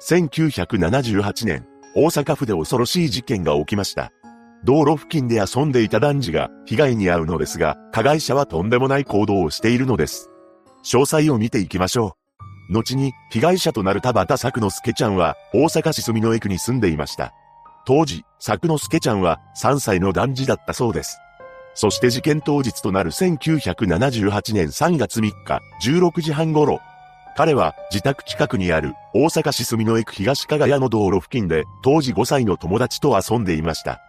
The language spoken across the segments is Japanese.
1978年、大阪府で恐ろしい事件が起きました。道路付近で遊んでいた男児が被害に遭うのですが、加害者はとんでもない行動をしているのです。詳細を見ていきましょう。後に、被害者となる田畑作之助ちゃんは、大阪市住之江区に住んでいました。当時、作之助ちゃんは3歳の男児だったそうです。そして事件当日となる1978年3月3日、16時半頃、彼は自宅近くにある大阪市住之江区東加賀屋の道路付近で当時5歳の友達と遊んでいました。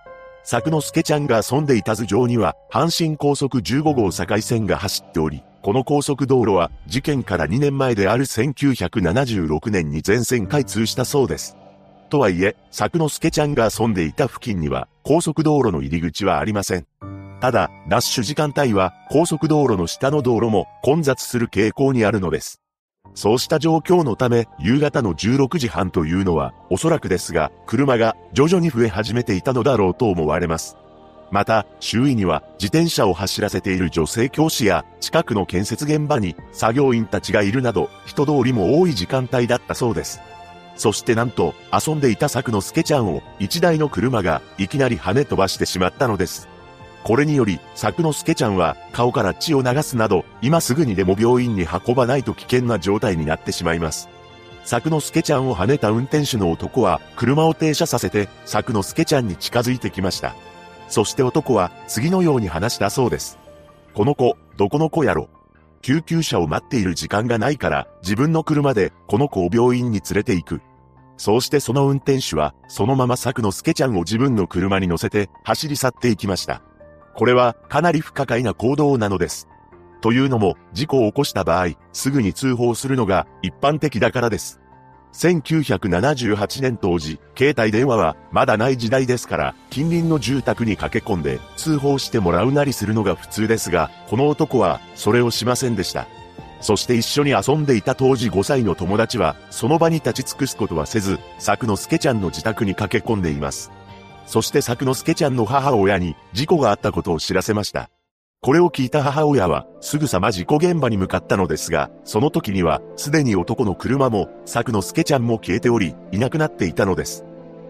作之助ちゃんが遊んでいた頭上には阪神高速15号境線が走っており、この高速道路は事件から2年前である1976年に全線開通したそうです。とはいえ、作之助ちゃんが遊んでいた付近には高速道路の入り口はありません。ただ、ラッシュ時間帯は高速道路の下の道路も混雑する傾向にあるのです。そうした状況のため、夕方の16時半というのは、おそらくですが、車が徐々に増え始めていたのだろうと思われます。また、周囲には自転車を走らせている女性教師や、近くの建設現場に作業員たちがいるなど、人通りも多い時間帯だったそうです。そしてなんと、遊んでいた作の助ちゃんを、一台の車がいきなり跳ね飛ばしてしまったのです。これにより、作之助ちゃんは顔から血を流すなど、今すぐにでも病院に運ばないと危険な状態になってしまいます。作之助ちゃんを跳ねた運転手の男は、車を停車させて、作之助ちゃんに近づいてきました。そして男は、次のように話したそうです。この子、どこの子やろ救急車を待っている時間がないから、自分の車で、この子を病院に連れて行く。そうしてその運転手は、そのまま作之助ちゃんを自分の車に乗せて、走り去っていきました。これはかなり不可解な行動なのです。というのも、事故を起こした場合、すぐに通報するのが一般的だからです。1978年当時、携帯電話はまだない時代ですから、近隣の住宅に駆け込んで通報してもらうなりするのが普通ですが、この男はそれをしませんでした。そして一緒に遊んでいた当時5歳の友達は、その場に立ち尽くすことはせず、作之助ちゃんの自宅に駆け込んでいます。そして作之助ちゃんの母親に事故があったことを知らせました。これを聞いた母親はすぐさま事故現場に向かったのですが、その時にはすでに男の車も作之助ちゃんも消えており、いなくなっていたのです。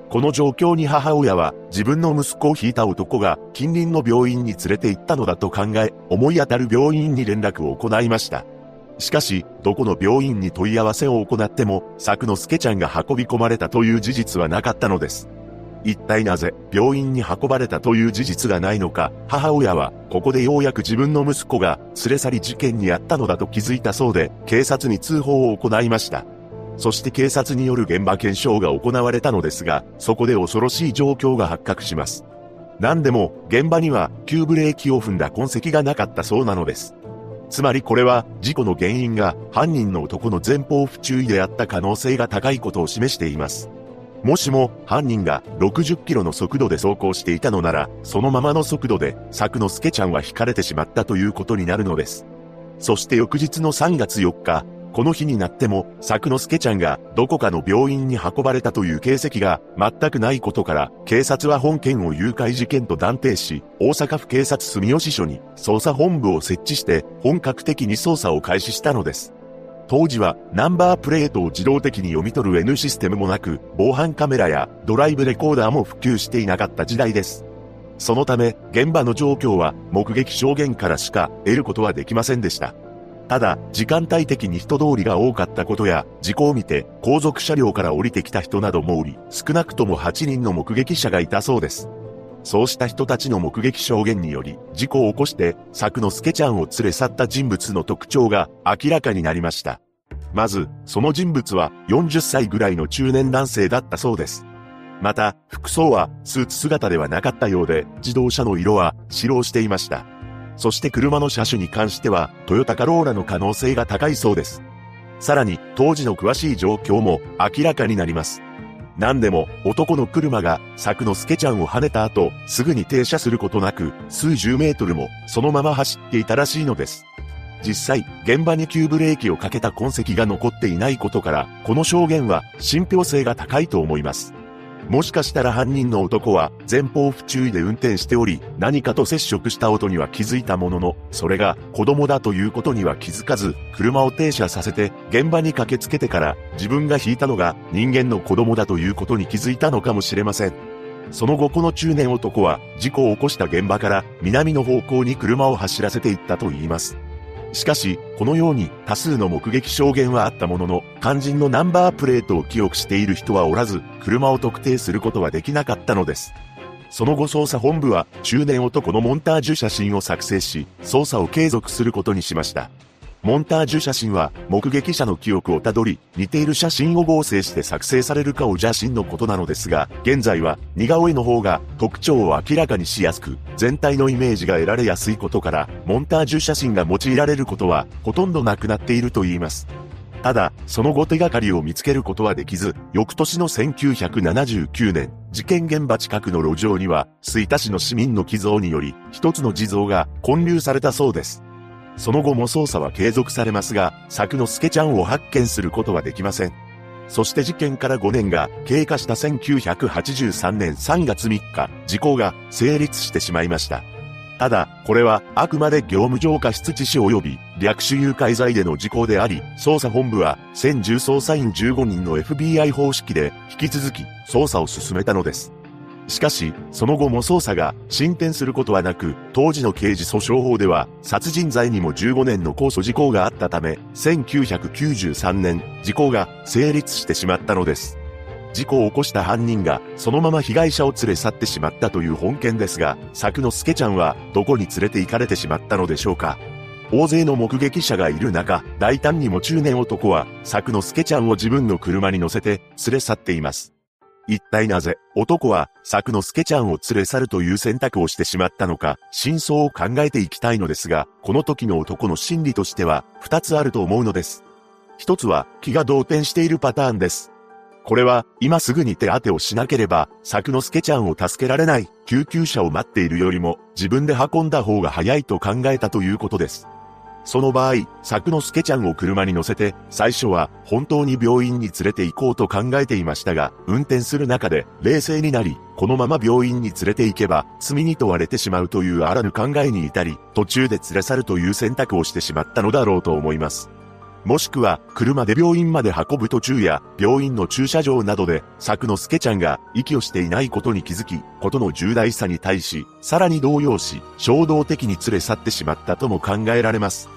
この状況に母親は自分の息子を引いた男が近隣の病院に連れて行ったのだと考え、思い当たる病院に連絡を行いました。しかし、どこの病院に問い合わせを行っても、作之助ちゃんが運び込まれたという事実はなかったのです。一体なぜ病院に運ばれたという事実がないのか、母親はここでようやく自分の息子が連れ去り事件にあったのだと気づいたそうで、警察に通報を行いました。そして警察による現場検証が行われたのですが、そこで恐ろしい状況が発覚します。何でも、現場には急ブレーキを踏んだ痕跡がなかったそうなのです。つまりこれは、事故の原因が犯人の男の前方不注意であった可能性が高いことを示しています。もしも犯人が60キロの速度で走行していたのなら、そのままの速度で作之助ちゃんは引かれてしまったということになるのです。そして翌日の3月4日、この日になっても作之助ちゃんがどこかの病院に運ばれたという形跡が全くないことから、警察は本件を誘拐事件と断定し、大阪府警察住吉署に捜査本部を設置して本格的に捜査を開始したのです。当時はナンバープレートを自動的に読み取る N システムもなく、防犯カメラやドライブレコーダーも普及していなかった時代です。そのため、現場の状況は目撃証言からしか得ることはできませんでした。ただ、時間帯的に人通りが多かったことや、事故を見て後続車両から降りてきた人などもおり、少なくとも8人の目撃者がいたそうです。そうした人たちの目撃証言により、事故を起こして、作之助ちゃんを連れ去った人物の特徴が明らかになりました。まず、その人物は40歳ぐらいの中年男性だったそうです。また、服装はスーツ姿ではなかったようで、自動車の色は白をしていました。そして車の車種に関しては、トヨタカローラの可能性が高いそうです。さらに、当時の詳しい状況も明らかになります。何でも男の車が柵のスケちゃんを跳ねた後、すぐに停車することなく、数十メートルもそのまま走っていたらしいのです。実際、現場に急ブレーキをかけた痕跡が残っていないことから、この証言は信憑性が高いと思います。もしかしたら犯人の男は前方不注意で運転しており、何かと接触した音には気づいたものの、それが子供だということには気づかず、車を停車させて現場に駆けつけてから自分が引いたのが人間の子供だということに気づいたのかもしれません。その後この中年男は事故を起こした現場から南の方向に車を走らせていったと言います。しかし、このように多数の目撃証言はあったものの、肝心のナンバープレートを記憶している人はおらず、車を特定することはできなかったのです。その後捜査本部は中年男のモンタージュ写真を作成し、捜査を継続することにしました。モンタージュ写真は目撃者の記憶をたどり、似ている写真を合成して作成されるかを写真のことなのですが、現在は似顔絵の方が特徴を明らかにしやすく、全体のイメージが得られやすいことから、モンタージュ写真が用いられることはほとんどなくなっていると言います。ただ、その後手がかりを見つけることはできず、翌年の1979年、事件現場近くの路上には、吹田市の市民の寄贈により、一つの地蔵が建立されたそうです。その後も捜査は継続されますが、作之助ちゃんを発見することはできません。そして事件から5年が経過した1983年3月3日、時効が成立してしまいました。ただ、これはあくまで業務上過失致死及び略取誘拐罪での時効であり、捜査本部は先重捜査員15人の FBI 方式で引き続き捜査を進めたのです。しかし、その後も捜査が進展することはなく、当時の刑事訴訟法では、殺人罪にも15年の控訴事項があったため、1993年、時効が成立してしまったのです。事故を起こした犯人が、そのまま被害者を連れ去ってしまったという本件ですが、作之助ちゃんは、どこに連れて行かれてしまったのでしょうか。大勢の目撃者がいる中、大胆にも中年男は、作之助ちゃんを自分の車に乗せて、連れ去っています。一体なぜ、男は、作之助ちゃんを連れ去るという選択をしてしまったのか、真相を考えていきたいのですが、この時の男の心理としては、二つあると思うのです。一つは、気が動転しているパターンです。これは、今すぐに手当てをしなければ、作之助ちゃんを助けられない、救急車を待っているよりも、自分で運んだ方が早いと考えたということです。その場合、作之助ちゃんを車に乗せて、最初は本当に病院に連れて行こうと考えていましたが、運転する中で冷静になり、このまま病院に連れて行けば罪に問われてしまうというあらぬ考えに至り、途中で連れ去るという選択をしてしまったのだろうと思います。もしくは、車で病院まで運ぶ途中や、病院の駐車場などで、作之助ちゃんが、息をしていないことに気づき、ことの重大さに対し、さらに動揺し、衝動的に連れ去ってしまったとも考えられます。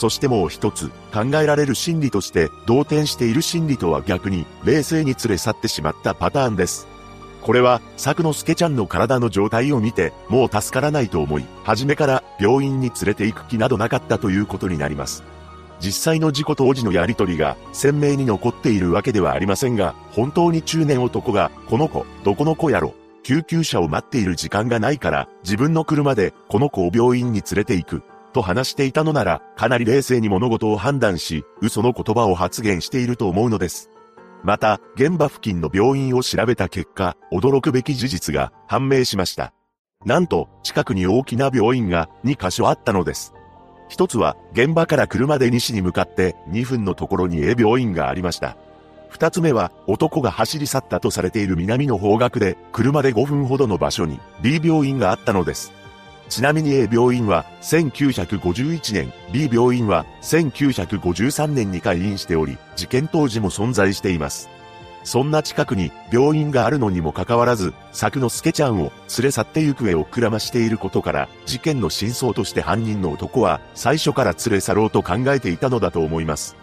そしてもう一つ、考えられる心理として、動転している心理とは逆に、冷静に連れ去ってしまったパターンです。これは、作之助ちゃんの体の状態を見て、もう助からないと思い、初めから病院に連れて行く気などなかったということになります。実際の事故当時のやりとりが鮮明に残っているわけではありませんが、本当に中年男が、この子、どこの子やろ、救急車を待っている時間がないから、自分の車でこの子を病院に連れて行く、と話していたのなら、かなり冷静に物事を判断し、嘘の言葉を発言していると思うのです。また、現場付近の病院を調べた結果、驚くべき事実が判明しました。なんと、近くに大きな病院が2カ所あったのです。一つは、現場から車で西に向かって2分のところに A 病院がありました。二つ目は、男が走り去ったとされている南の方角で、車で5分ほどの場所に B 病院があったのです。ちなみに A 病院は1951年、B 病院は1953年に開院しており、事件当時も存在しています。そんな近くに病院があるのにもかかわらず、作之助ちゃんを連れ去って行方をくらましていることから、事件の真相として犯人の男は最初から連れ去ろうと考えていたのだと思います。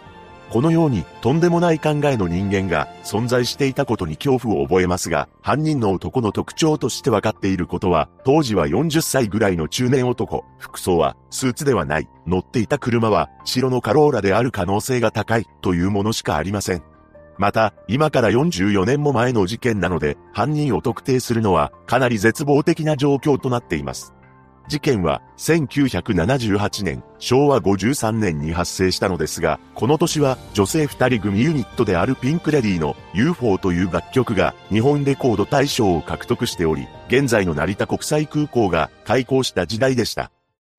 このようにとんでもない考えの人間が存在していたことに恐怖を覚えますが、犯人の男の特徴として分かっていることは、当時は40歳ぐらいの中年男、服装はスーツではない、乗っていた車は白のカローラである可能性が高いというものしかありません。また、今から44年も前の事件なので、犯人を特定するのはかなり絶望的な状況となっています。事件は1978年、昭和53年に発生したのですが、この年は女性二人組ユニットであるピンクレディーの UFO という楽曲が日本レコード大賞を獲得しており、現在の成田国際空港が開港した時代でした。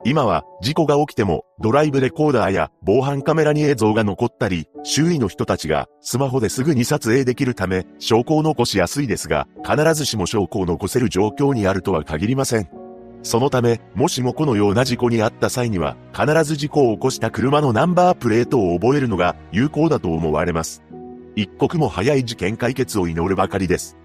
今は事故が起きてもドライブレコーダーや防犯カメラに映像が残ったり、周囲の人たちがスマホですぐに撮影できるため証拠を残しやすいですが、必ずしも証拠を残せる状況にあるとは限りません。そのため、もしもこのような事故にあった際には、必ず事故を起こした車のナンバープレートを覚えるのが有効だと思われます。一刻も早い事件解決を祈るばかりです。